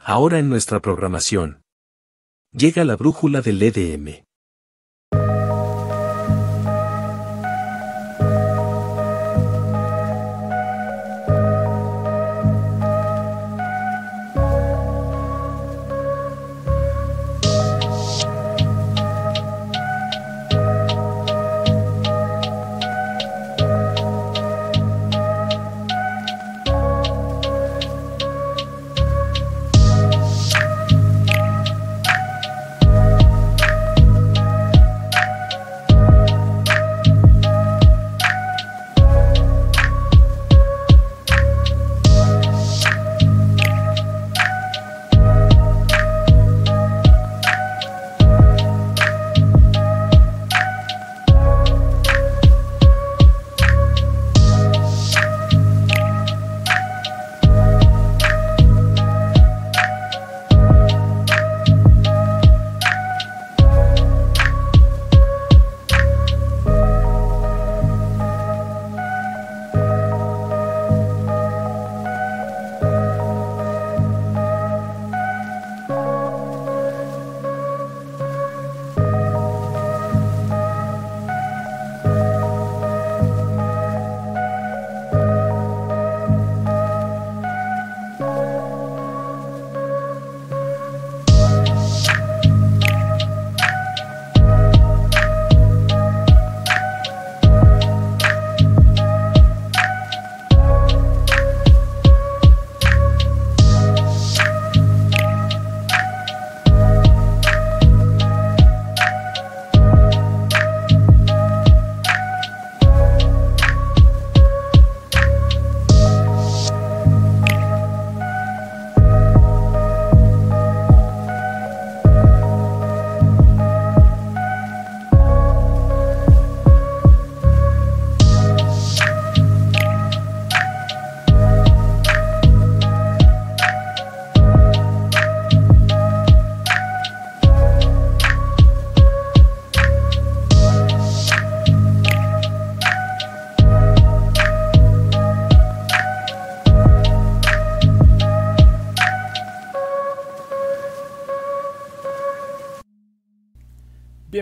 ahora en nuestra programación. Llega la brújula del EDM.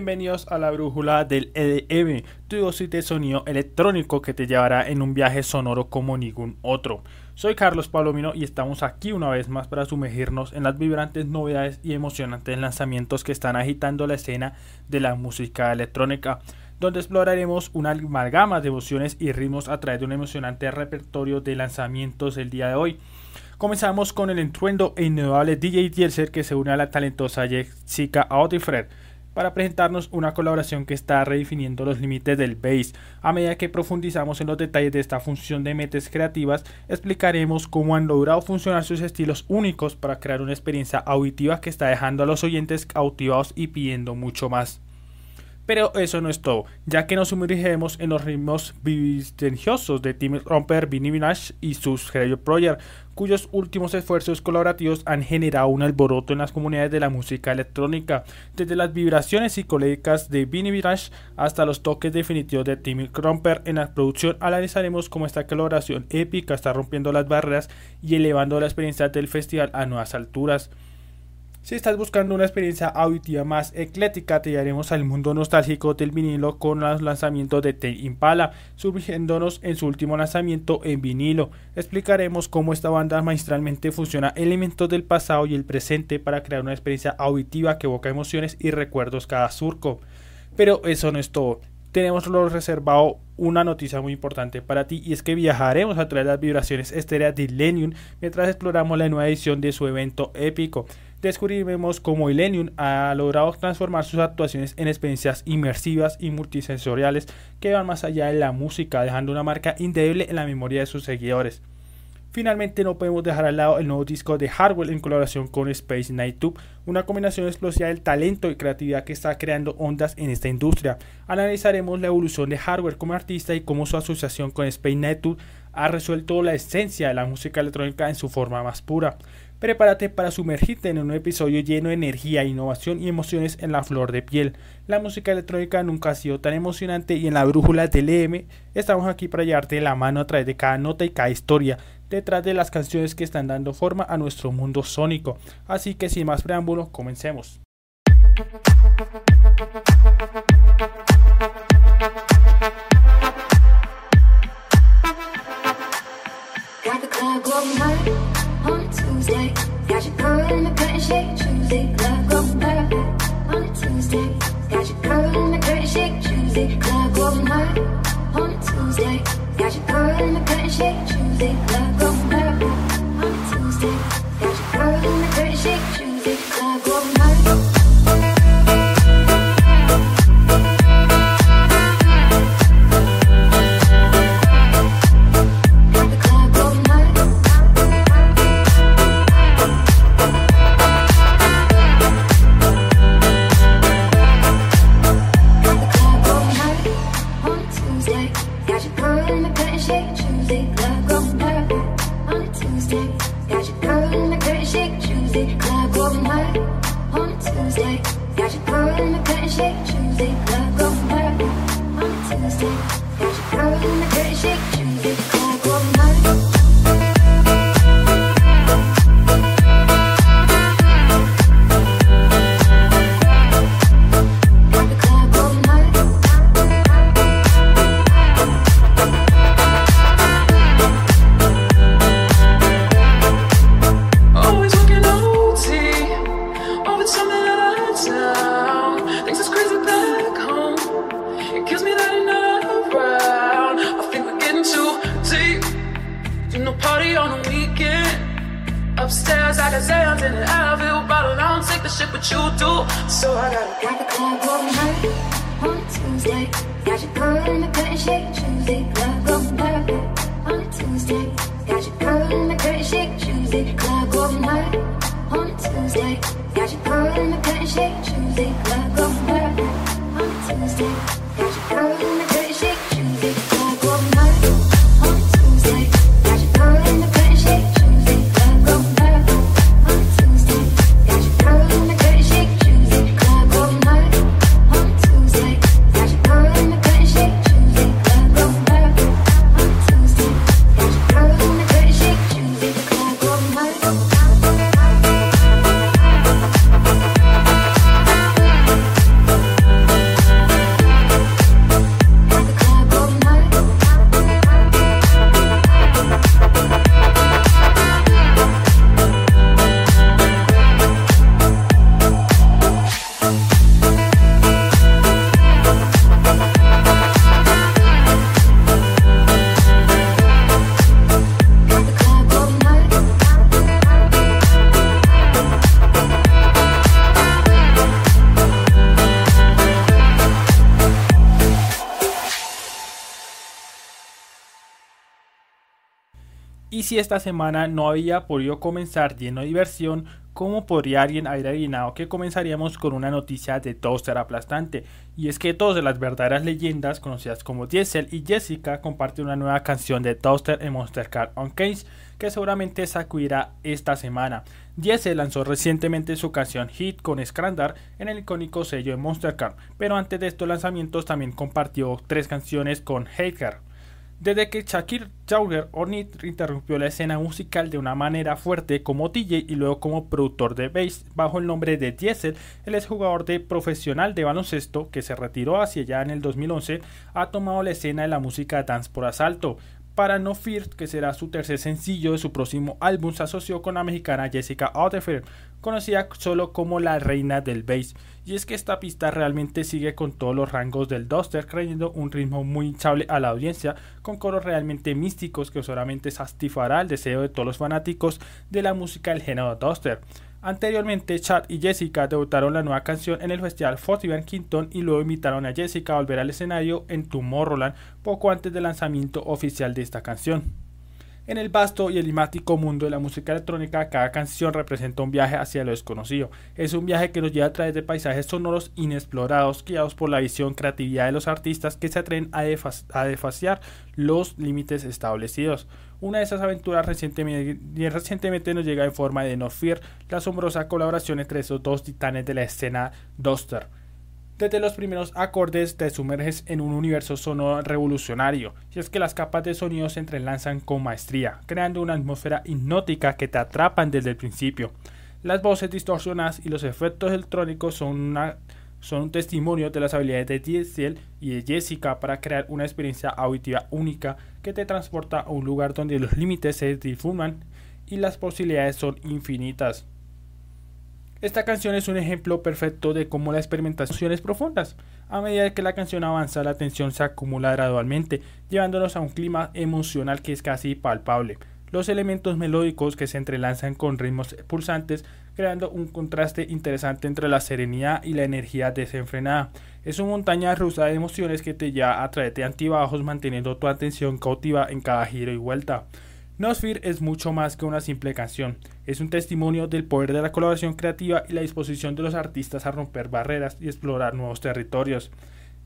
Bienvenidos a la brújula del EDM, tu dosis de sonido electrónico que te llevará en un viaje sonoro como ningún otro. Soy Carlos Palomino y estamos aquí una vez más para sumergirnos en las vibrantes novedades y emocionantes lanzamientos que están agitando la escena de la música electrónica, donde exploraremos una amalgama de emociones y ritmos a través de un emocionante repertorio de lanzamientos el día de hoy. Comenzamos con el entruendo e innovable DJ Dielser que se une a la talentosa Jessica Audifred para presentarnos una colaboración que está redefiniendo los límites del bass. A medida que profundizamos en los detalles de esta función de mentes creativas, explicaremos cómo han logrado funcionar sus estilos únicos para crear una experiencia auditiva que está dejando a los oyentes cautivados y pidiendo mucho más. Pero eso no es todo, ya que nos sumergiremos en los ritmos vivistengiosos de Tim Romper, Vinny Minaj y sus Hello Project, cuyos últimos esfuerzos colaborativos han generado un alboroto en las comunidades de la música electrónica, desde las vibraciones psicológicas de Vinny Minaj hasta los toques definitivos de Tim Romper. En la producción analizaremos cómo esta colaboración épica está rompiendo las barreras y elevando la experiencia del festival a nuevas alturas. Si estás buscando una experiencia auditiva más eclética, te llevaremos al mundo nostálgico del vinilo con los lanzamientos de Ten Impala, surgiéndonos en su último lanzamiento en vinilo. Explicaremos cómo esta banda maestralmente funciona elementos del pasado y el presente para crear una experiencia auditiva que evoca emociones y recuerdos cada surco. Pero eso no es todo tenemos reservado una noticia muy importante para ti y es que viajaremos a través de las vibraciones estéreas de Illenium mientras exploramos la nueva edición de su evento épico descubriremos cómo Illenium ha logrado transformar sus actuaciones en experiencias inmersivas y multisensoriales que van más allá de la música, dejando una marca indeleble en la memoria de sus seguidores. Finalmente no podemos dejar al lado el nuevo disco de Hardwell en colaboración con Space Night Tube, una combinación explosiva del talento y creatividad que está creando ondas en esta industria. Analizaremos la evolución de Hardware como artista y cómo su asociación con Space Night Tube ha resuelto la esencia de la música electrónica en su forma más pura. Prepárate para sumergirte en un episodio lleno de energía, innovación y emociones en la flor de piel. La música electrónica nunca ha sido tan emocionante y en la brújula del EM estamos aquí para llevarte la mano a través de cada nota y cada historia detrás de las canciones que están dando forma a nuestro mundo sónico. Así que sin más preámbulos, comencemos. Si esta semana no había podido comenzar lleno de diversión, ¿cómo podría alguien haber adivinado que comenzaríamos con una noticia de Toaster aplastante? Y es que dos de las verdaderas leyendas, conocidas como Diesel y Jessica, comparten una nueva canción de Toaster en Monster Card on Case, que seguramente sacudirá esta semana. Diesel lanzó recientemente su canción Hit con Scrandar en el icónico sello de Monster Card, pero antes de estos lanzamientos también compartió tres canciones con Hater. Desde que Shakir Jauger Ornit interrumpió la escena musical de una manera fuerte como DJ y luego como productor de bass bajo el nombre de Diesel, el exjugador de profesional de baloncesto que se retiró hacia allá en el 2011, ha tomado la escena de la música dance por asalto. Para No Fear, que será su tercer sencillo de su próximo álbum, se asoció con la mexicana Jessica Otefer, conocida solo como la reina del bass. Y es que esta pista realmente sigue con todos los rangos del Duster, creyendo un ritmo muy hinchable a la audiencia, con coros realmente místicos que solamente satisfará el deseo de todos los fanáticos de la música del género Duster. Anteriormente, Chad y Jessica debutaron la nueva canción en el festival Festival Quinton y luego invitaron a Jessica a volver al escenario en Tomorrowland poco antes del lanzamiento oficial de esta canción. En el vasto y enigmático mundo de la música electrónica, cada canción representa un viaje hacia lo desconocido. Es un viaje que nos lleva a través de paisajes sonoros inexplorados, guiados por la visión creatividad de los artistas que se atreven a, a desfaciar los límites establecidos Una de esas aventuras recientemente, recientemente nos llega en forma de No Fear, la asombrosa colaboración entre esos dos titanes de la escena Duster. Desde los primeros acordes te sumerges en un universo sonoro revolucionario, y es que las capas de sonido se entrelazan con maestría, creando una atmósfera hipnótica que te atrapan desde el principio. Las voces distorsionadas y los efectos electrónicos son, son un testimonio de las habilidades de Diesel y de Jessica para crear una experiencia auditiva única que te transporta a un lugar donde los límites se difuman y las posibilidades son infinitas. Esta canción es un ejemplo perfecto de cómo la experimentación es profundas. A medida que la canción avanza, la tensión se acumula gradualmente, llevándonos a un clima emocional que es casi palpable. Los elementos melódicos que se entrelazan con ritmos pulsantes, creando un contraste interesante entre la serenidad y la energía desenfrenada. Es una montaña rusa de emociones que te lleva a través de antibajos, manteniendo tu atención cautiva en cada giro y vuelta. Nosfear es mucho más que una simple canción, es un testimonio del poder de la colaboración creativa y la disposición de los artistas a romper barreras y explorar nuevos territorios.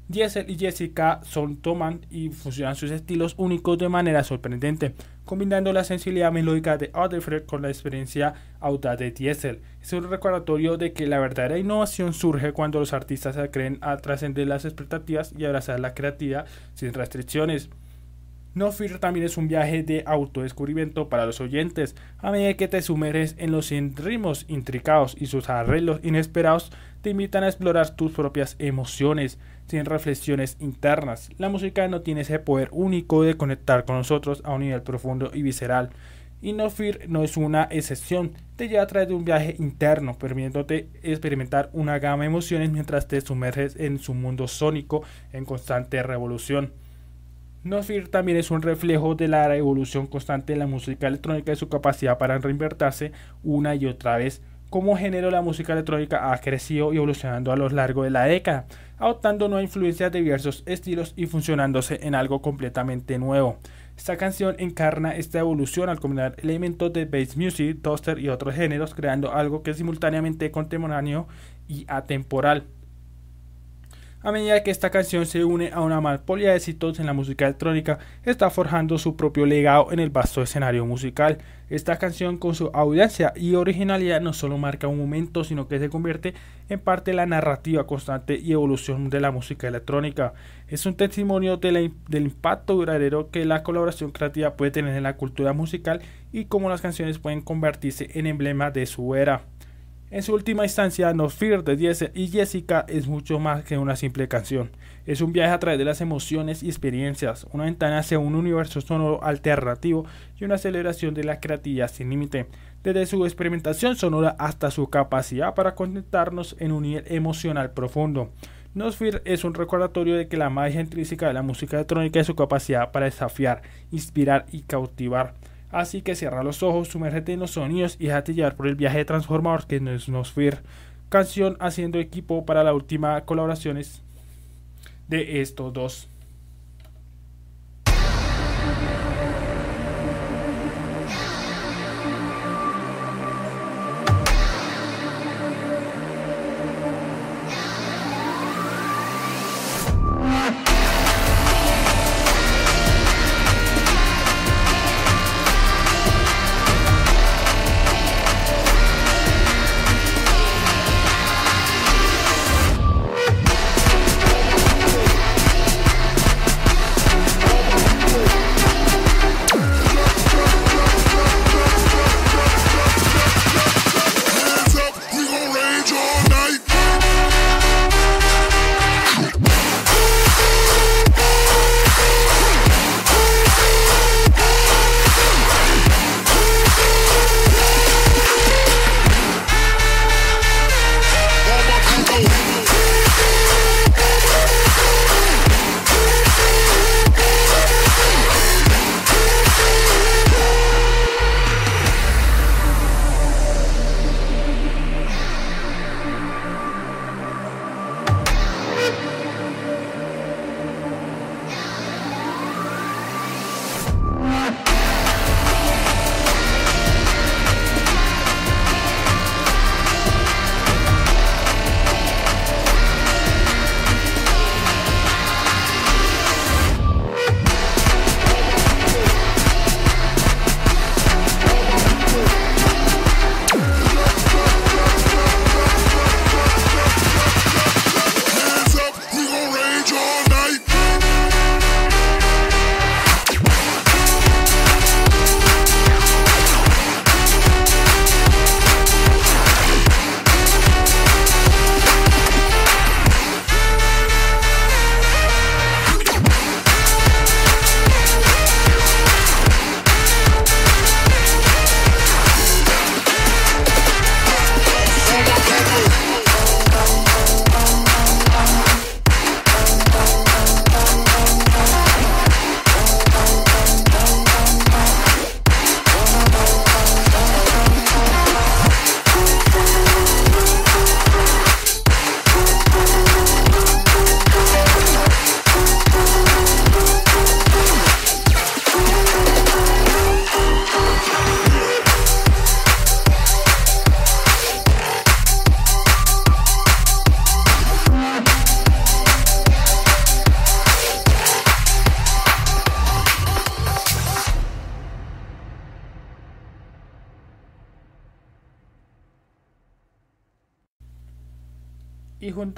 Diesel y Jessica son, toman y fusionan sus estilos únicos de manera sorprendente, combinando la sensibilidad melódica de Audefred con la experiencia audaz de Diesel. Es un recordatorio de que la verdadera innovación surge cuando los artistas se creen a trascender las expectativas y abrazar la creatividad sin restricciones. No Fear también es un viaje de autodescubrimiento para los oyentes, a medida que te sumerges en los ritmos intricados y sus arreglos inesperados te invitan a explorar tus propias emociones, sin reflexiones internas. La música no tiene ese poder único de conectar con nosotros a un nivel profundo y visceral. Y No Fear no es una excepción, te lleva a través de un viaje interno, permitiéndote experimentar una gama de emociones mientras te sumerges en su mundo sónico en constante revolución. Nosfear también es un reflejo de la evolución constante de la música electrónica y su capacidad para reinvertirse una y otra vez. Como género, la música electrónica ha crecido y evolucionando a lo largo de la década, adoptando nuevas influencias de diversos estilos y funcionándose en algo completamente nuevo. Esta canción encarna esta evolución al combinar elementos de bass music, toaster y otros géneros, creando algo que es simultáneamente contemporáneo y atemporal. A medida que esta canción se une a una malpolia de éxitos en la música electrónica, está forjando su propio legado en el vasto escenario musical. Esta canción con su audiencia y originalidad no solo marca un momento, sino que se convierte en parte de la narrativa constante y evolución de la música electrónica. Es un testimonio del impacto duradero que la colaboración creativa puede tener en la cultura musical y cómo las canciones pueden convertirse en emblema de su era. En su última instancia, No Fear de Diesel y Jessica es mucho más que una simple canción. Es un viaje a través de las emociones y experiencias, una ventana hacia un universo sonoro alternativo y una celebración de la creatividad sin límite, desde su experimentación sonora hasta su capacidad para conectarnos en un nivel emocional profundo. Fear es un recordatorio de que la magia intrínseca de la música electrónica es su capacidad para desafiar, inspirar y cautivar. Así que cierra los ojos, sumérgete en los sonidos y déjate llevar por el viaje de transformador que no es Nosfear. Canción haciendo equipo para la última colaboraciones de estos dos.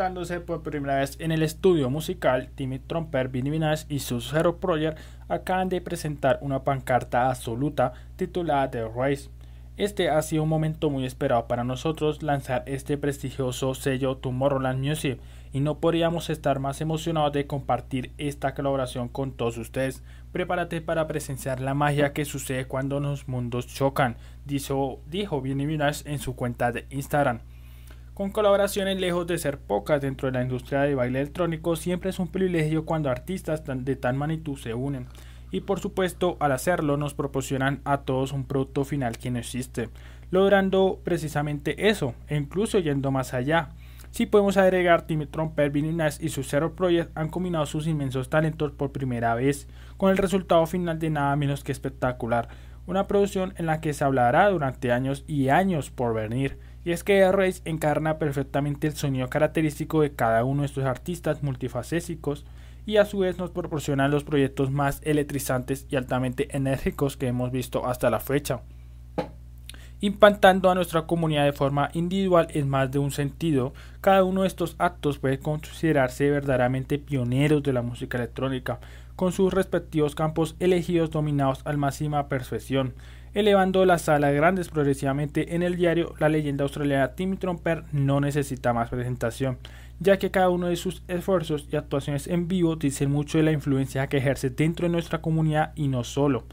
Y juntándose por primera vez en el estudio musical, Timmy Trumper, Vinny Minaj y su Zero Project acaban de presentar una pancarta absoluta titulada The Race. Este ha sido un momento muy esperado para nosotros lanzar este prestigioso sello Tomorrowland Music y no podríamos estar más emocionados de compartir esta colaboración con todos ustedes. Prepárate para presenciar la magia que sucede cuando los mundos chocan, dijo, dijo Vinny Minaj en su cuenta de Instagram. Con colaboraciones lejos de ser pocas dentro de la industria de baile electrónico, siempre es un privilegio cuando artistas de tal magnitud se unen. Y por supuesto, al hacerlo nos proporcionan a todos un producto final que no existe, logrando precisamente eso, e incluso yendo más allá. Si podemos agregar, Timmy Trumper, Vinny Nash y su Zero Project han combinado sus inmensos talentos por primera vez, con el resultado final de nada menos que espectacular, una producción en la que se hablará durante años y años por venir y es que Race encarna perfectamente el sonido característico de cada uno de estos artistas multifacéticos y a su vez nos proporciona los proyectos más electrizantes y altamente enérgicos que hemos visto hasta la fecha. Impactando a nuestra comunidad de forma individual en más de un sentido, cada uno de estos actos puede considerarse verdaderamente pioneros de la música electrónica, con sus respectivos campos elegidos dominados al máxima perfección, elevando la sala grandes progresivamente en el diario, la leyenda australiana Timmy Trumper no necesita más presentación, ya que cada uno de sus esfuerzos y actuaciones en vivo dicen mucho de la influencia que ejerce dentro de nuestra comunidad y no solo.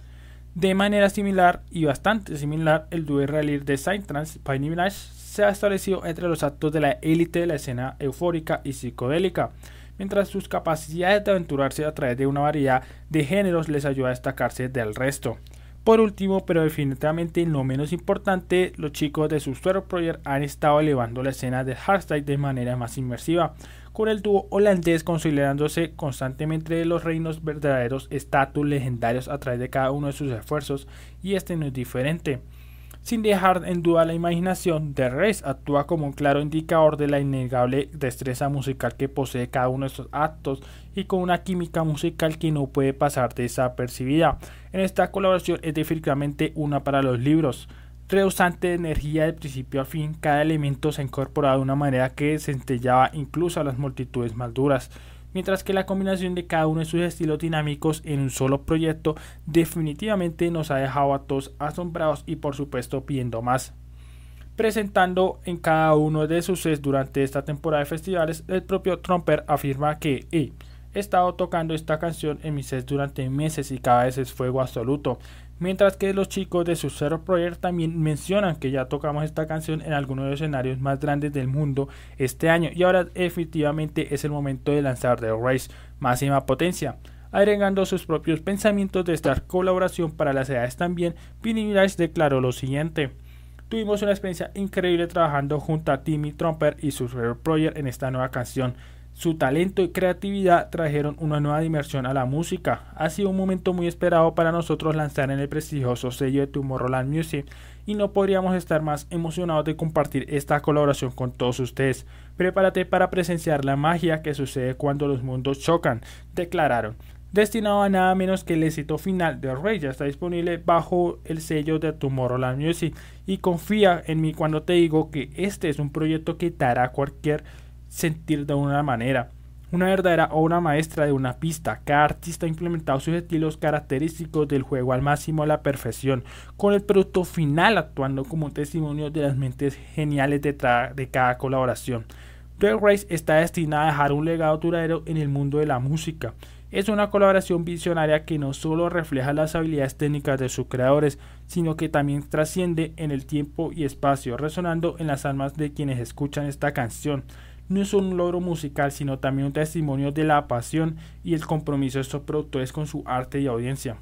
De manera similar y bastante similar, el dúo israelí de Saint Trans, Piney se ha establecido entre los actos de la élite de la escena eufórica y psicodélica, mientras sus capacidades de aventurarse a través de una variedad de géneros les ayuda a destacarse del resto. Por último, pero definitivamente no menos importante, los chicos de Subsuero Project han estado elevando la escena de hardstyle de manera más inmersiva, con el dúo holandés consolidándose constantemente de los reinos verdaderos estatus legendarios a través de cada uno de sus esfuerzos, y este no es diferente. Sin dejar en duda la imaginación, The Race actúa como un claro indicador de la innegable destreza musical que posee cada uno de estos actos y con una química musical que no puede pasar desapercibida. En esta colaboración es definitivamente una para los libros. Reusante de energía de principio a fin, cada elemento se ha incorporado de una manera que centellaba incluso a las multitudes más duras mientras que la combinación de cada uno de sus estilos dinámicos en un solo proyecto definitivamente nos ha dejado a todos asombrados y por supuesto pidiendo más. Presentando en cada uno de sus sets durante esta temporada de festivales, el propio Trumper afirma que he estado tocando esta canción en mis sets durante meses y cada vez es fuego absoluto. Mientras que los chicos de su Zero Project también mencionan que ya tocamos esta canción en algunos de los escenarios más grandes del mundo este año y ahora efectivamente es el momento de lanzar The Race máxima potencia. Agregando sus propios pensamientos de esta colaboración para las edades también, Vinny declaró lo siguiente. Tuvimos una experiencia increíble trabajando junto a Timmy Trumper y su Zero Project en esta nueva canción. Su talento y creatividad trajeron una nueva dimensión a la música. Ha sido un momento muy esperado para nosotros lanzar en el prestigioso sello de Tomorrowland Music y no podríamos estar más emocionados de compartir esta colaboración con todos ustedes. Prepárate para presenciar la magia que sucede cuando los mundos chocan, declararon. Destinado a nada menos que el éxito final de Rey ya está disponible bajo el sello de Tomorrowland Music y confía en mí cuando te digo que este es un proyecto que te hará cualquier sentir de una manera. Una verdadera obra maestra de una pista. Cada artista ha implementado sus estilos característicos del juego al máximo a la perfección, con el producto final actuando como un testimonio de las mentes geniales de cada colaboración. Drag Race está destinada a dejar un legado duradero en el mundo de la música. Es una colaboración visionaria que no solo refleja las habilidades técnicas de sus creadores, sino que también trasciende en el tiempo y espacio, resonando en las almas de quienes escuchan esta canción no es un logro musical, sino también un testimonio de la pasión y el compromiso de estos productores con su arte y audiencia.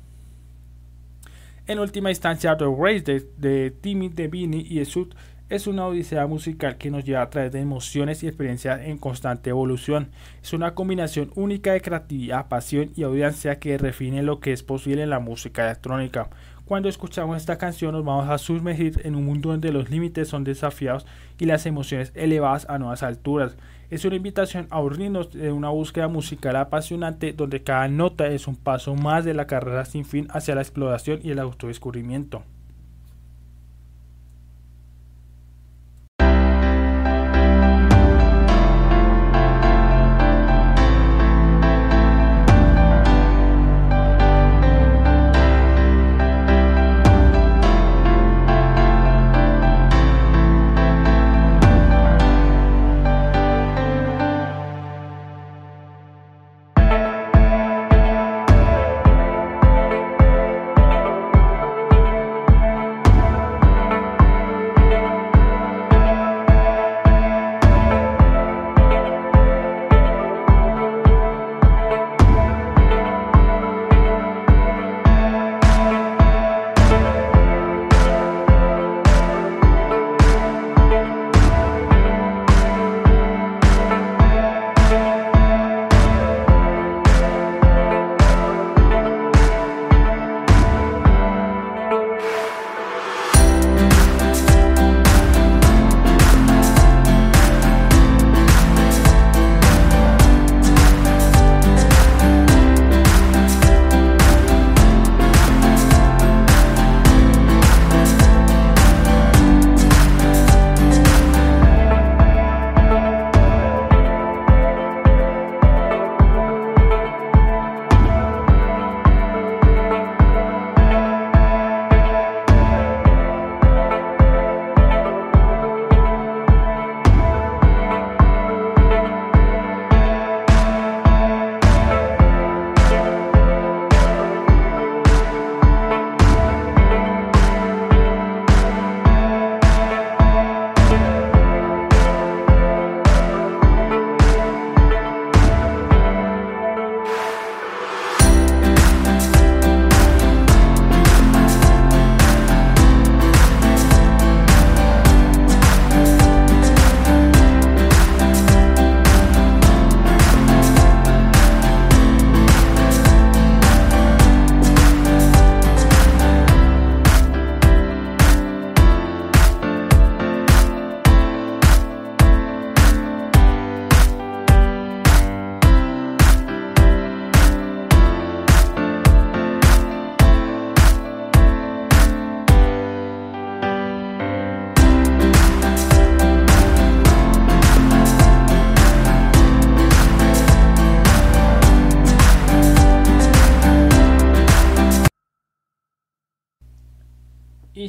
En última instancia, The Race de, de Timmy Devini y de Sud es una odisea musical que nos lleva a través de emociones y experiencias en constante evolución. Es una combinación única de creatividad, pasión y audiencia que define lo que es posible en la música electrónica. Cuando escuchamos esta canción nos vamos a sumergir en un mundo donde los límites son desafiados y las emociones elevadas a nuevas alturas. Es una invitación a unirnos de una búsqueda musical apasionante donde cada nota es un paso más de la carrera sin fin hacia la exploración y el autodescubrimiento.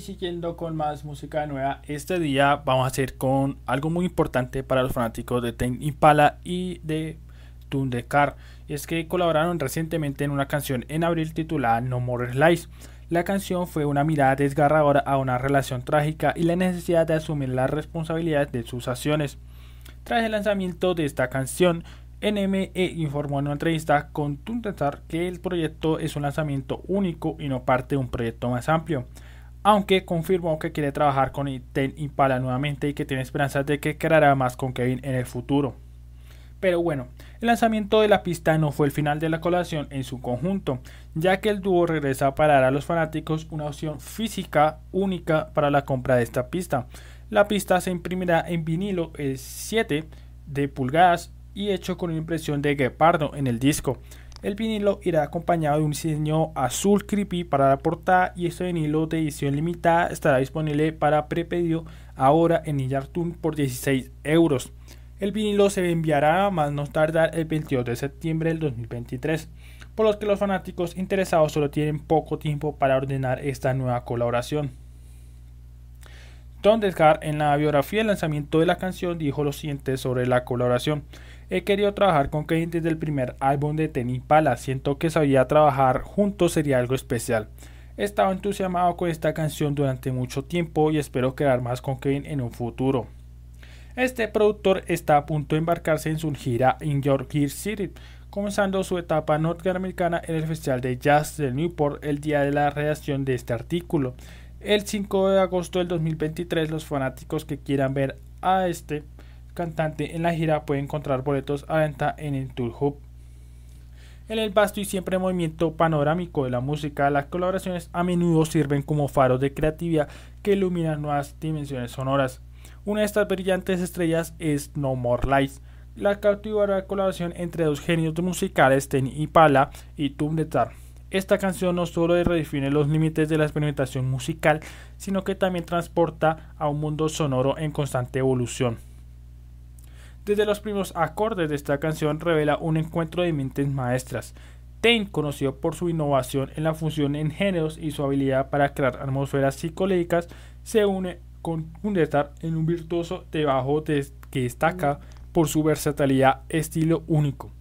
Siguiendo con más música nueva, este día vamos a hacer con algo muy importante para los fanáticos de Ten Impala y de Tundekar. Y es que colaboraron recientemente en una canción en abril titulada No More Lies. La canción fue una mirada desgarradora a una relación trágica y la necesidad de asumir la responsabilidad de sus acciones. Tras el lanzamiento de esta canción, NME informó en una entrevista con Tundekar que el proyecto es un lanzamiento único y no parte de un proyecto más amplio aunque confirmó que quiere trabajar con Ten Impala nuevamente y que tiene esperanzas de que creará más con Kevin en el futuro. Pero bueno, el lanzamiento de la pista no fue el final de la colaboración en su conjunto, ya que el dúo regresa para dar a los fanáticos una opción física única para la compra de esta pista. La pista se imprimirá en vinilo 7 de pulgadas y hecho con una impresión de guepardo en el disco. El vinilo irá acompañado de un diseño azul creepy para la portada y este vinilo de edición limitada estará disponible para prepedido ahora en Illartun por 16 euros. El vinilo se enviará a más no tardar el 22 de septiembre del 2023, por lo que los fanáticos interesados solo tienen poco tiempo para ordenar esta nueva colaboración. Don Descar en la biografía del lanzamiento de la canción dijo lo siguiente sobre la colaboración. He querido trabajar con Kevin desde el primer álbum de Tenny Pala. Siento que sabía trabajar juntos sería algo especial. He estado entusiasmado con esta canción durante mucho tiempo y espero quedar más con Kevin en un futuro. Este productor está a punto de embarcarse en su gira en York City, comenzando su etapa norteamericana en el Festival de Jazz de Newport el día de la redacción de este artículo. El 5 de agosto del 2023 los fanáticos que quieran ver a este cantante en la gira puede encontrar boletos a venta en el Tour Hub. En el vasto y siempre movimiento panorámico de la música, las colaboraciones a menudo sirven como faros de creatividad que iluminan nuevas dimensiones sonoras. Una de estas brillantes estrellas es No More Lights, la cautivadora colaboración entre dos genios musicales, Ten Pala y Tum. Esta canción no solo redefine los límites de la experimentación musical, sino que también transporta a un mundo sonoro en constante evolución. Desde los primeros acordes de esta canción revela un encuentro de mentes maestras. Tain, conocido por su innovación en la función en géneros y su habilidad para crear atmósferas psicológicas, se une con Kundestar en un virtuoso de bajo que destaca por su versatilidad estilo único.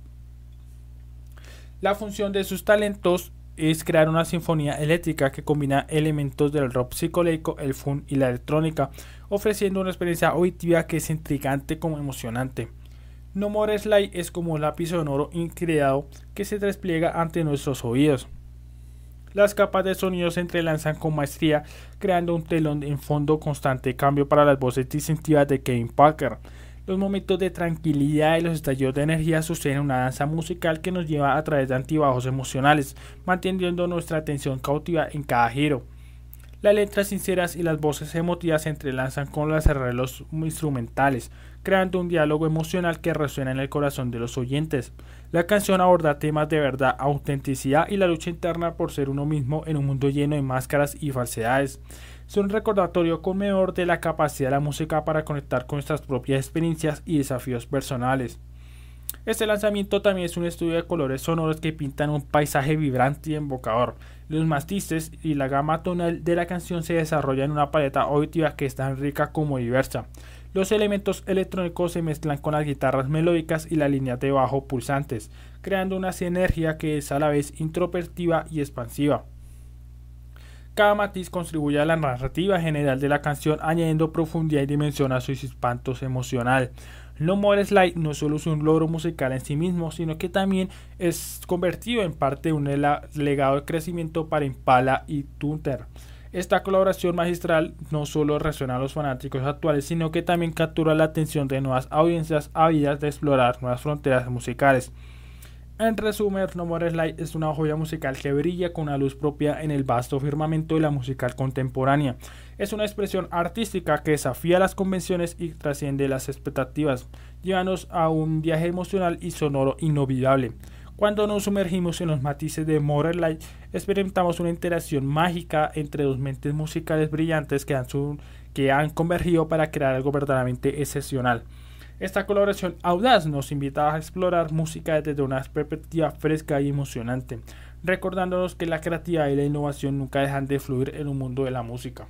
La función de sus talentos es crear una sinfonía eléctrica que combina elementos del rock psicodélico, el funk y la electrónica, ofreciendo una experiencia auditiva que es intrigante como emocionante. No More Slide es como un lápiz sonoro increado que se despliega ante nuestros oídos. Las capas de sonido se entrelazan con maestría, creando un telón en fondo constante cambio para las voces distintivas de Kevin Parker. Los momentos de tranquilidad y los estallidos de energía suceden una danza musical que nos lleva a través de antibajos emocionales, manteniendo nuestra atención cautiva en cada giro. Las letras sinceras y las voces emotivas se entrelazan con los arreglos instrumentales, creando un diálogo emocional que resuena en el corazón de los oyentes. La canción aborda temas de verdad, autenticidad y la lucha interna por ser uno mismo en un mundo lleno de máscaras y falsedades es un recordatorio conmovedor de la capacidad de la música para conectar con nuestras propias experiencias y desafíos personales. Este lanzamiento también es un estudio de colores sonoros que pintan un paisaje vibrante y embocador. Los matices y la gama tonal de la canción se desarrolla en una paleta auditiva que es tan rica como diversa. Los elementos electrónicos se mezclan con las guitarras melódicas y las líneas de bajo pulsantes, creando una sinergia que es a la vez introspectiva y expansiva. Cada matiz contribuye a la narrativa general de la canción, añadiendo profundidad y dimensión a sus espantos emocional. No More Slide no solo es un logro musical en sí mismo, sino que también es convertido en parte de un legado de crecimiento para Impala y Tunter. Esta colaboración magistral no solo resuena a los fanáticos actuales, sino que también captura la atención de nuevas audiencias ávidas de explorar nuevas fronteras musicales. En resumen, No More Slide es una joya musical que brilla con una luz propia en el vasto firmamento de la musical contemporánea. Es una expresión artística que desafía las convenciones y trasciende las expectativas, llevándonos a un viaje emocional y sonoro inolvidable. Cuando nos sumergimos en los matices de More Light, experimentamos una interacción mágica entre dos mentes musicales brillantes que han convergido para crear algo verdaderamente excepcional. Esta colaboración audaz nos invita a explorar música desde una perspectiva fresca y emocionante, recordándonos que la creatividad y la innovación nunca dejan de fluir en un mundo de la música.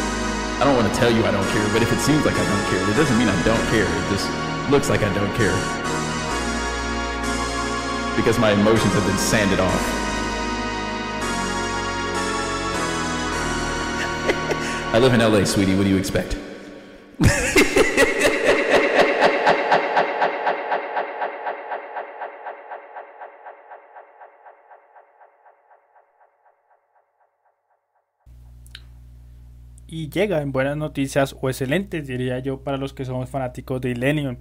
I don't want to tell you I don't care, but if it seems like I don't care, it doesn't mean I don't care. It just looks like I don't care. Because my emotions have been sanded off. I live in LA, sweetie. What do you expect? y llega en buenas noticias o excelentes diría yo para los que somos fanáticos de Illenium.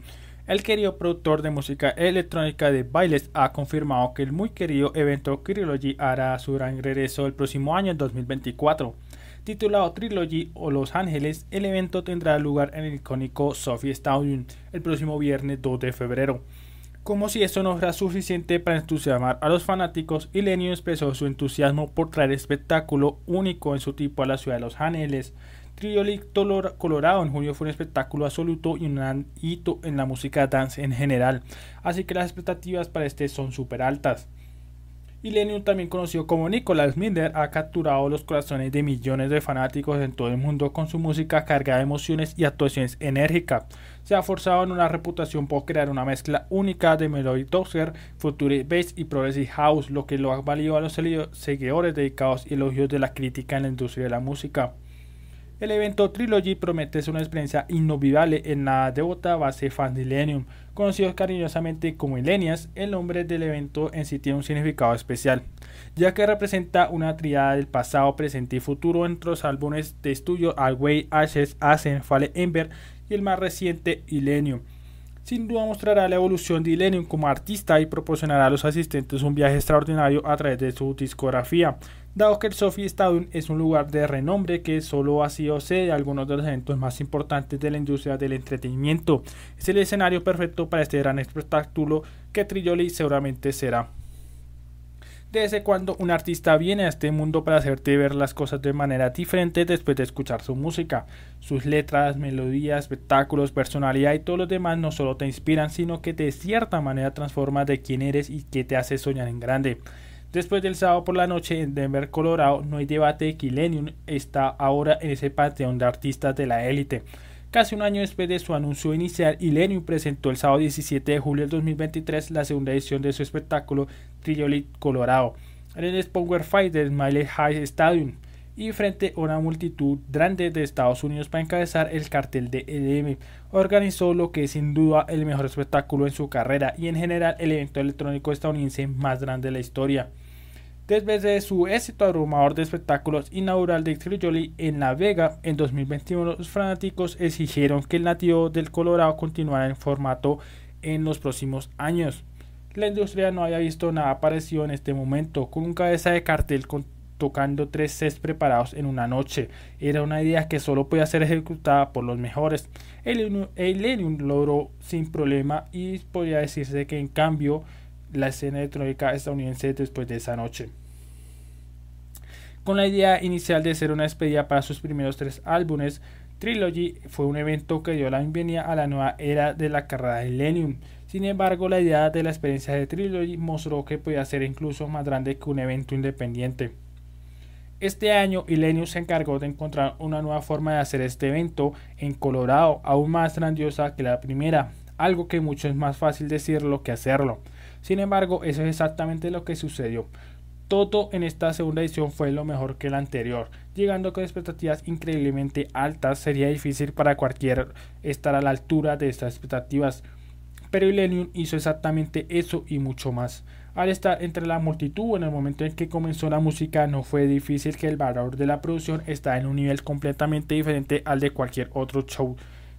El querido productor de música electrónica de Bailes ha confirmado que el muy querido evento Trilogy hará su gran regreso el próximo año, en 2024. Titulado Trilogy o Los Ángeles, el evento tendrá lugar en el icónico Sophie Stadium el próximo viernes 2 de febrero. Como si esto no fuera suficiente para entusiasmar a los fanáticos, Ilenio expresó su entusiasmo por traer espectáculo único en su tipo a la ciudad de Los Ángeles. Trioli Colorado en junio fue un espectáculo absoluto y un hito en la música dance en general, así que las expectativas para este son súper altas. Illenium, también conocido como Nicholas Miller, ha capturado los corazones de millones de fanáticos en todo el mundo con su música cargada de emociones y actuaciones enérgicas. Se ha forzado en una reputación por crear una mezcla única de Melody Dozer, Future Bass y Progressive House, lo que lo ha valido a los seguidores dedicados y elogios de la crítica en la industria de la música. El evento Trilogy promete ser una experiencia inolvidable en la devota base fan de Illenium, conocidos cariñosamente como Ilenias, el nombre del evento en sí tiene un significado especial, ya que representa una triada del pasado, presente y futuro entre los álbumes de estudio Alway, Ashes, Asen, Fale Ember y el más reciente Illenium. Sin duda mostrará la evolución de Illenium como artista y proporcionará a los asistentes un viaje extraordinario a través de su discografía, dado que el Sophie Stadium es un lugar de renombre que solo ha sido sede de algunos de los eventos más importantes de la industria del entretenimiento. Es el escenario perfecto para este gran espectáculo que Trijoli seguramente será. Desde cuando un artista viene a este mundo para hacerte ver las cosas de manera diferente después de escuchar su música. Sus letras, melodías, espectáculos, personalidad y todo lo demás no solo te inspiran, sino que de cierta manera transforman de quién eres y que te hace soñar en grande. Después del sábado por la noche en Denver, Colorado, no hay debate de que Illenium está ahora en ese panteón de artistas de la élite. Casi un año después de su anuncio inicial, Illenium presentó el sábado 17 de julio del 2023 la segunda edición de su espectáculo Trioli Colorado en el Power Fight del Smiley High Stadium y frente a una multitud grande de Estados Unidos para encabezar el cartel de EDM. Organizó lo que es sin duda el mejor espectáculo en su carrera y en general el evento electrónico estadounidense más grande de la historia. Después de su éxito abrumador de espectáculos inaugural de Trioli en La Vega en 2021, los fanáticos exigieron que el nativo del Colorado continuara en formato en los próximos años. La industria no había visto nada parecido en este momento, con un cabeza de cartel tocando tres sets preparados en una noche. Era una idea que solo podía ser ejecutada por los mejores. El Lenium logró sin problema y podría decirse que en cambio la escena electrónica estadounidense después de esa noche. Con la idea inicial de ser una despedida para sus primeros tres álbumes, Trilogy fue un evento que dio la bienvenida a la nueva era de la carrera de Lenium. Sin embargo, la idea de la experiencia de Trilogy mostró que podía ser incluso más grande que un evento independiente. Este año, Illenium se encargó de encontrar una nueva forma de hacer este evento en Colorado, aún más grandiosa que la primera, algo que mucho es más fácil decirlo que hacerlo. Sin embargo, eso es exactamente lo que sucedió. Todo en esta segunda edición fue lo mejor que la anterior, llegando con expectativas increíblemente altas. Sería difícil para cualquiera estar a la altura de estas expectativas, pero Illenium hizo exactamente eso y mucho más. Al estar entre la multitud en el momento en que comenzó la música, no fue difícil que el valor de la producción está en un nivel completamente diferente al de cualquier otro show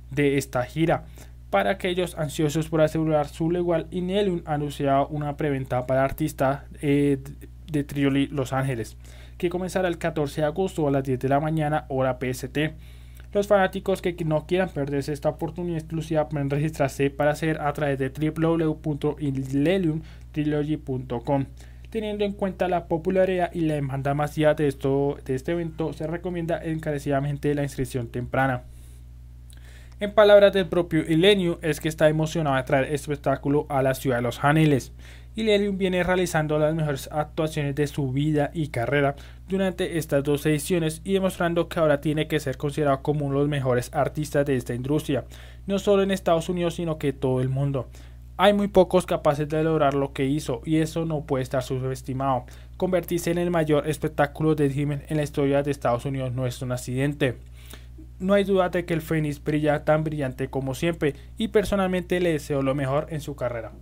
de esta gira. Para aquellos ansiosos por asegurar su legal, Inelium anunciado una preventa para artistas eh, de Trioli Los Ángeles, que comenzará el 14 de agosto a las 10 de la mañana hora PST. Los fanáticos que no quieran perderse esta oportunidad exclusiva pueden registrarse para hacer a través de www.illeliumtrilogy.com. Teniendo en cuenta la popularidad y la demanda masiva de, esto, de este evento, se recomienda encarecidamente la inscripción temprana. En palabras del propio Illenium, es que está emocionado de traer este espectáculo a la ciudad de Los Ángeles. Illenium viene realizando las mejores actuaciones de su vida y carrera durante estas dos ediciones y demostrando que ahora tiene que ser considerado como uno de los mejores artistas de esta industria, no solo en Estados Unidos sino que todo el mundo. Hay muy pocos capaces de lograr lo que hizo y eso no puede estar subestimado. Convertirse en el mayor espectáculo de Demon en la historia de Estados Unidos no es un accidente. No hay duda de que el Phoenix brilla tan brillante como siempre y personalmente le deseo lo mejor en su carrera.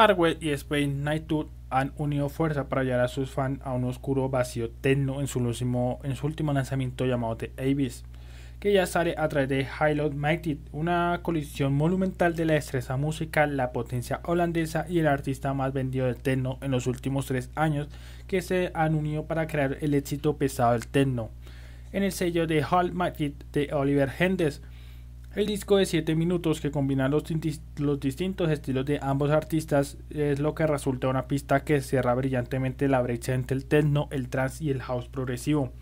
Hardwell y Space Night Tour han unido fuerza para llevar a sus fans a un oscuro vacío techno en su último, en su último lanzamiento llamado The Abyss, que ya sale a través de Highload Mighty, una colisión monumental de la destreza musical, la potencia holandesa y el artista más vendido del techno en los últimos tres años que se han unido para crear el éxito pesado del techno. En el sello de Hall Mighty de Oliver Hendes, el disco de 7 minutos que combina los, distintos estilos de ambos artistas es lo que resulta una pista que cierra brillantemente la brecha entre el techno, el trance y el house progresivo.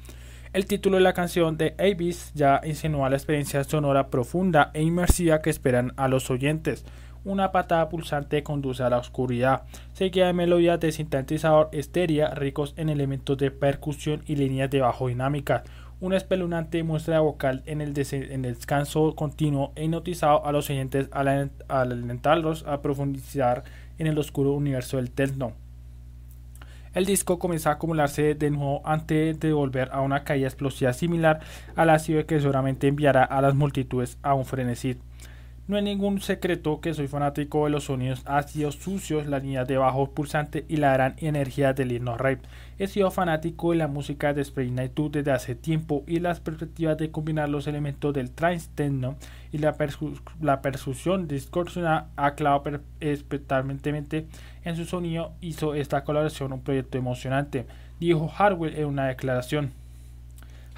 El título de la canción de Abyss ya insinúa la experiencia sonora profunda e inmersiva que esperan a los oyentes. Una patada pulsante conduce a la oscuridad, seguida de melodías de sintetizador estérea ricos en elementos de percusión y líneas de bajo dinámica una espeluznante muestra vocal en el, descanso continuo e hipnotizado a los oyentes al, alentarlos a profundizar en el oscuro universo del techno. El disco comienza a acumularse de nuevo antes de volver a una caída explosiva similar a la que seguramente enviará a las multitudes a un frenesí. No es ningún secreto que soy fanático de los sonidos ácidos, sucios, las líneas de bajo pulsante y la gran energía del himno rap. He sido fanático de la música de Spring Night desde hace tiempo y las perspectivas de combinar los elementos del trance techno y la, la percusión distorsionada ha clavado espectacularmente en su sonido hizo esta colaboración un proyecto emocionante, dijo Harwell en una declaración.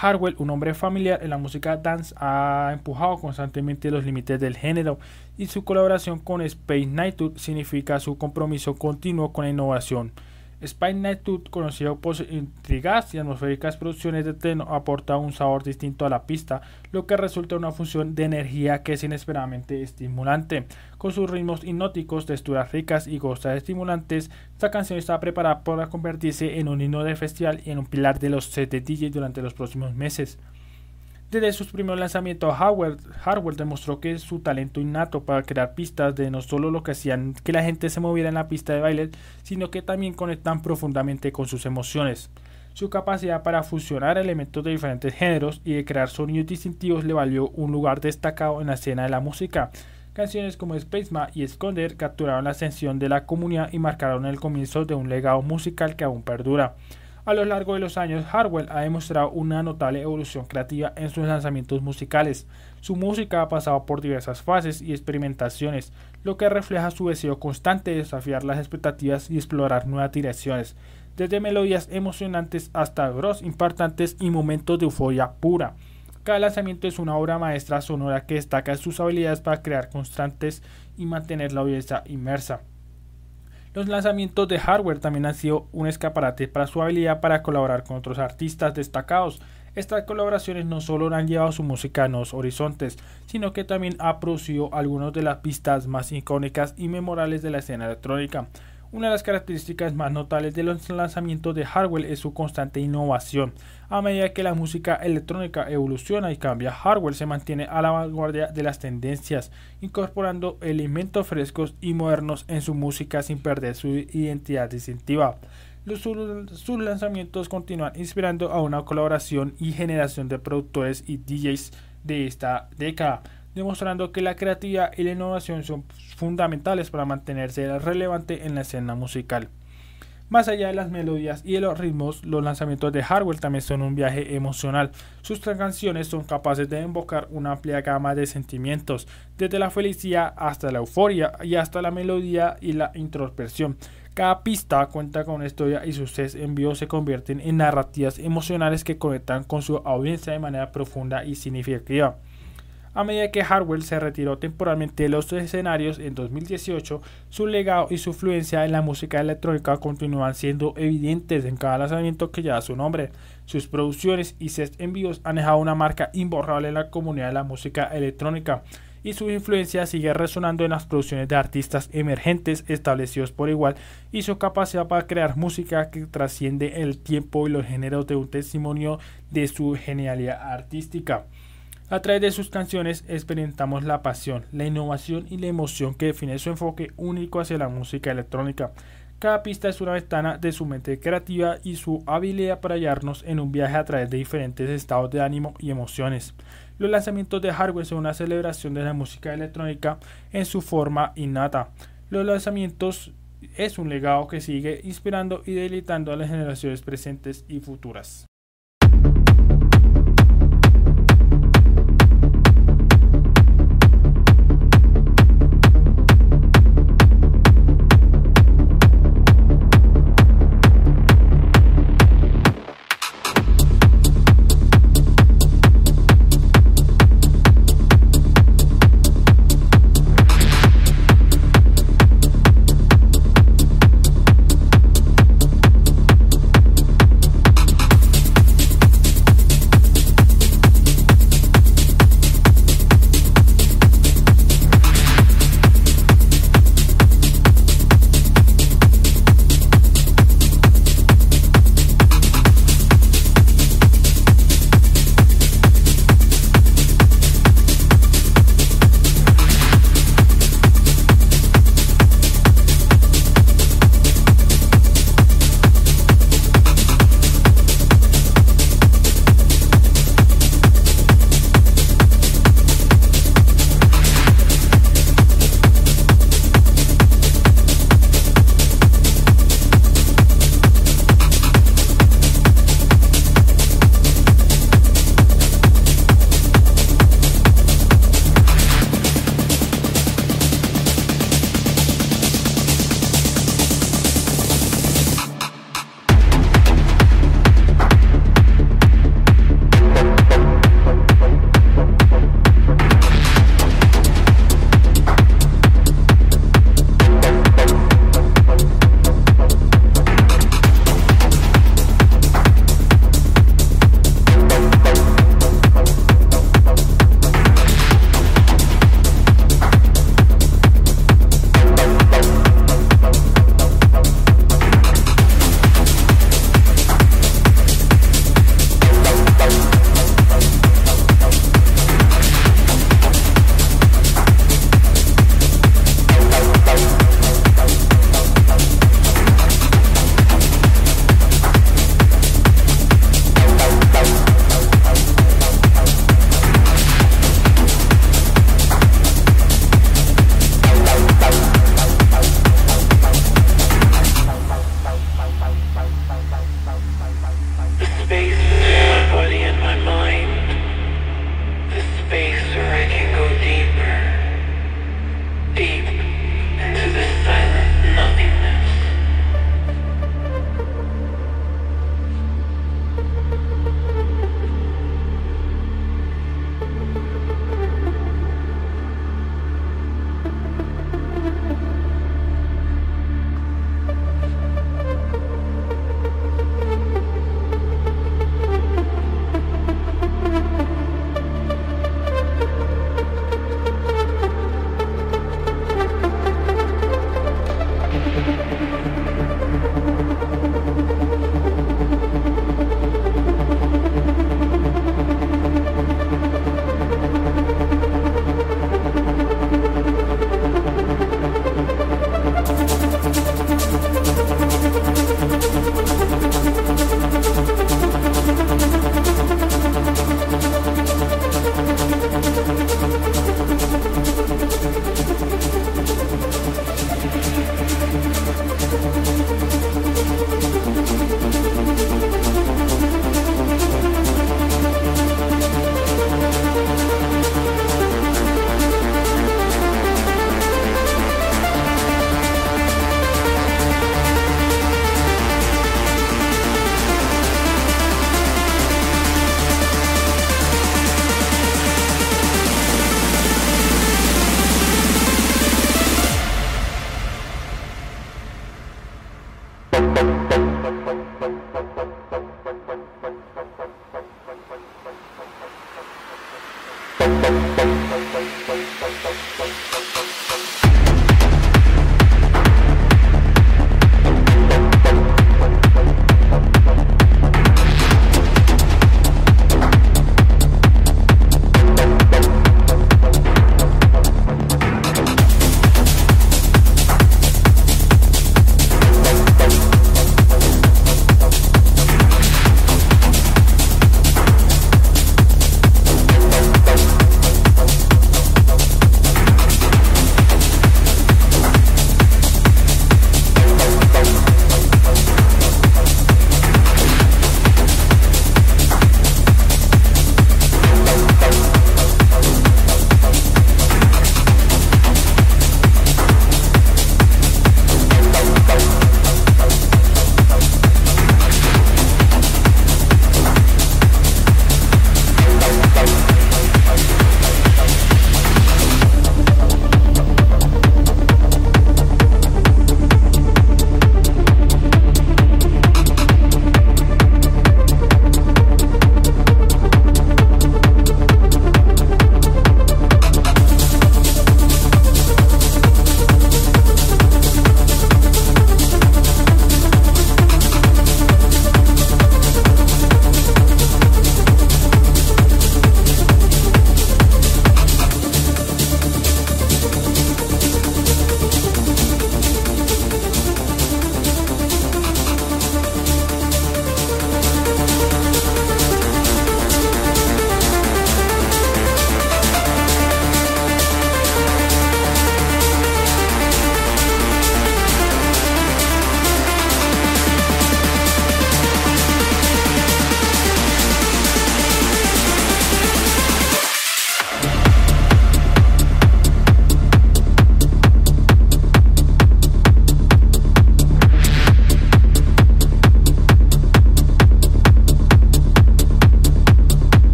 Harwell, un hombre familiar en la música dance, ha empujado constantemente los límites del género y su colaboración con Space Night significa su compromiso continuo con la innovación. Spine Night conocido por sus intrigas y atmosféricas producciones de techno, aporta un sabor distinto a la pista, lo que resulta una función de energía que es inesperadamente estimulante. Con sus ritmos hipnóticos, texturas ricas y gozas estimulantes, esta canción está preparada para convertirse en un himno de festival y en un pilar de los sets de DJ durante los próximos meses. Desde sus primeros lanzamientos, Hardware, demostró que su talento innato para crear pistas de no solo lo que hacían que la gente se moviera en la pista de baile, sino que también conectan profundamente con sus emociones. Su capacidad para fusionar elementos de diferentes géneros y de crear sonidos distintivos le valió un lugar destacado en la escena de la música. Canciones como Spaceman y Esconder capturaron la atención de la comunidad y marcaron el comienzo de un legado musical que aún perdura. A lo largo de los años, Hardwell ha demostrado una notable evolución creativa en sus lanzamientos musicales. Su música ha pasado por diversas fases y experimentaciones, lo que refleja su deseo constante de desafiar las expectativas y explorar nuevas direcciones, desde melodías emocionantes hasta gros impactantes y momentos de euforia pura. Cada lanzamiento es una obra maestra sonora que destaca sus habilidades para crear constantes y mantener la audiencia inmersa. Los lanzamientos de hardware también han sido un escaparate para su habilidad para colaborar con otros artistas destacados. Estas colaboraciones no solo han llevado su música a nuevos horizontes, sino que también ha producido algunas de las pistas más icónicas y memorables de la escena electrónica. Una de las características más notables de los lanzamientos de hardware es su constante innovación. A medida que la música electrónica evoluciona y cambia, hardware se mantiene a la vanguardia de las tendencias, incorporando elementos frescos y modernos en su música sin perder su identidad distintiva. Sus lanzamientos continúan inspirando a una colaboración y generación de productores y DJs de esta década demostrando que la creatividad y la innovación son fundamentales para mantenerse relevante en la escena musical. Más allá de las melodías y de los ritmos, los lanzamientos de Hardwell también son un viaje emocional. Sus canciones son capaces de invocar una amplia gama de sentimientos, desde la felicidad hasta la euforia y hasta la melodía y la introspección. Cada pista cuenta con una historia y sus sets en vivo se convierten en narrativas emocionales que conectan con su audiencia de manera profunda y significativa. A medida que Harwell se retiró temporalmente de los escenarios en 2018, su legado y su influencia en la música electrónica continúan siendo evidentes en cada lanzamiento que lleva su nombre. Sus producciones y sets en han dejado una marca imborrable en la comunidad de la música electrónica y su influencia sigue resonando en las producciones de artistas emergentes establecidos por igual y su capacidad para crear música que trasciende el tiempo y los géneros de un testimonio de su genialidad artística. A través de sus canciones experimentamos la pasión, la innovación y la emoción que define su enfoque único hacia la música electrónica. Cada pista es una ventana de su mente creativa y su habilidad para hallarnos en un viaje a través de diferentes estados de ánimo y emociones. Los lanzamientos de hardware son una celebración de la música electrónica en su forma innata. Los lanzamientos es un legado que sigue inspirando y deleitando a las generaciones presentes y futuras.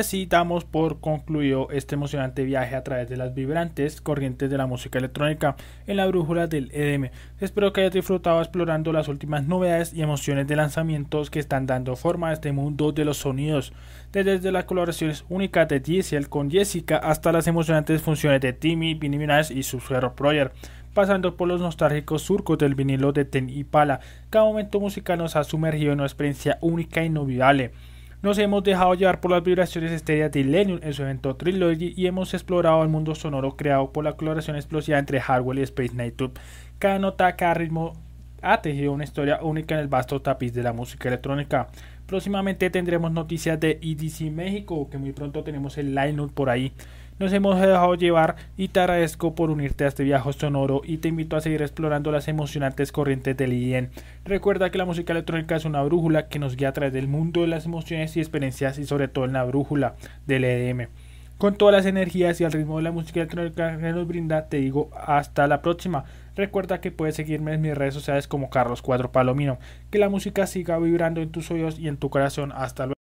Así damos por concluido este emocionante viaje a través de las vibrantes corrientes de la música electrónica en la brújula del EDM. Espero que hayas disfrutado explorando las últimas novedades y emociones de lanzamientos que están dando forma a este mundo de los sonidos, desde las colaboraciones únicas de Diesel con Jessica hasta las emocionantes funciones de Timmy, Vinny Minaj y su Zero Project pasando por los nostálgicos surcos del vinilo de Ten y Pala. Cada momento musical nos ha sumergido en una experiencia única e inolvidable. Nos hemos dejado llevar por las vibraciones estéreas de Lennon en su evento Trilogy y hemos explorado el mundo sonoro creado por la colaboración explosiva entre Hardwell y Space Tube. Cada nota, cada ritmo ha tejido una historia única en el vasto tapiz de la música electrónica. Próximamente tendremos noticias de EDC México, que muy pronto tenemos el line-up por ahí. Nos hemos dejado llevar y te agradezco por unirte a este viaje sonoro y te invito a seguir explorando las emocionantes corrientes del IEN. Recuerda que la música electrónica es una brújula que nos guía a través del mundo de las emociones y experiencias y sobre todo en la brújula del EDM. Con todas las energías y el ritmo de la música electrónica que nos brinda, te digo hasta la próxima. Recuerda que puedes seguirme en mis redes sociales como Carlos Cuadro Palomino. Que la música siga vibrando en tus oídos y en tu corazón. Hasta luego.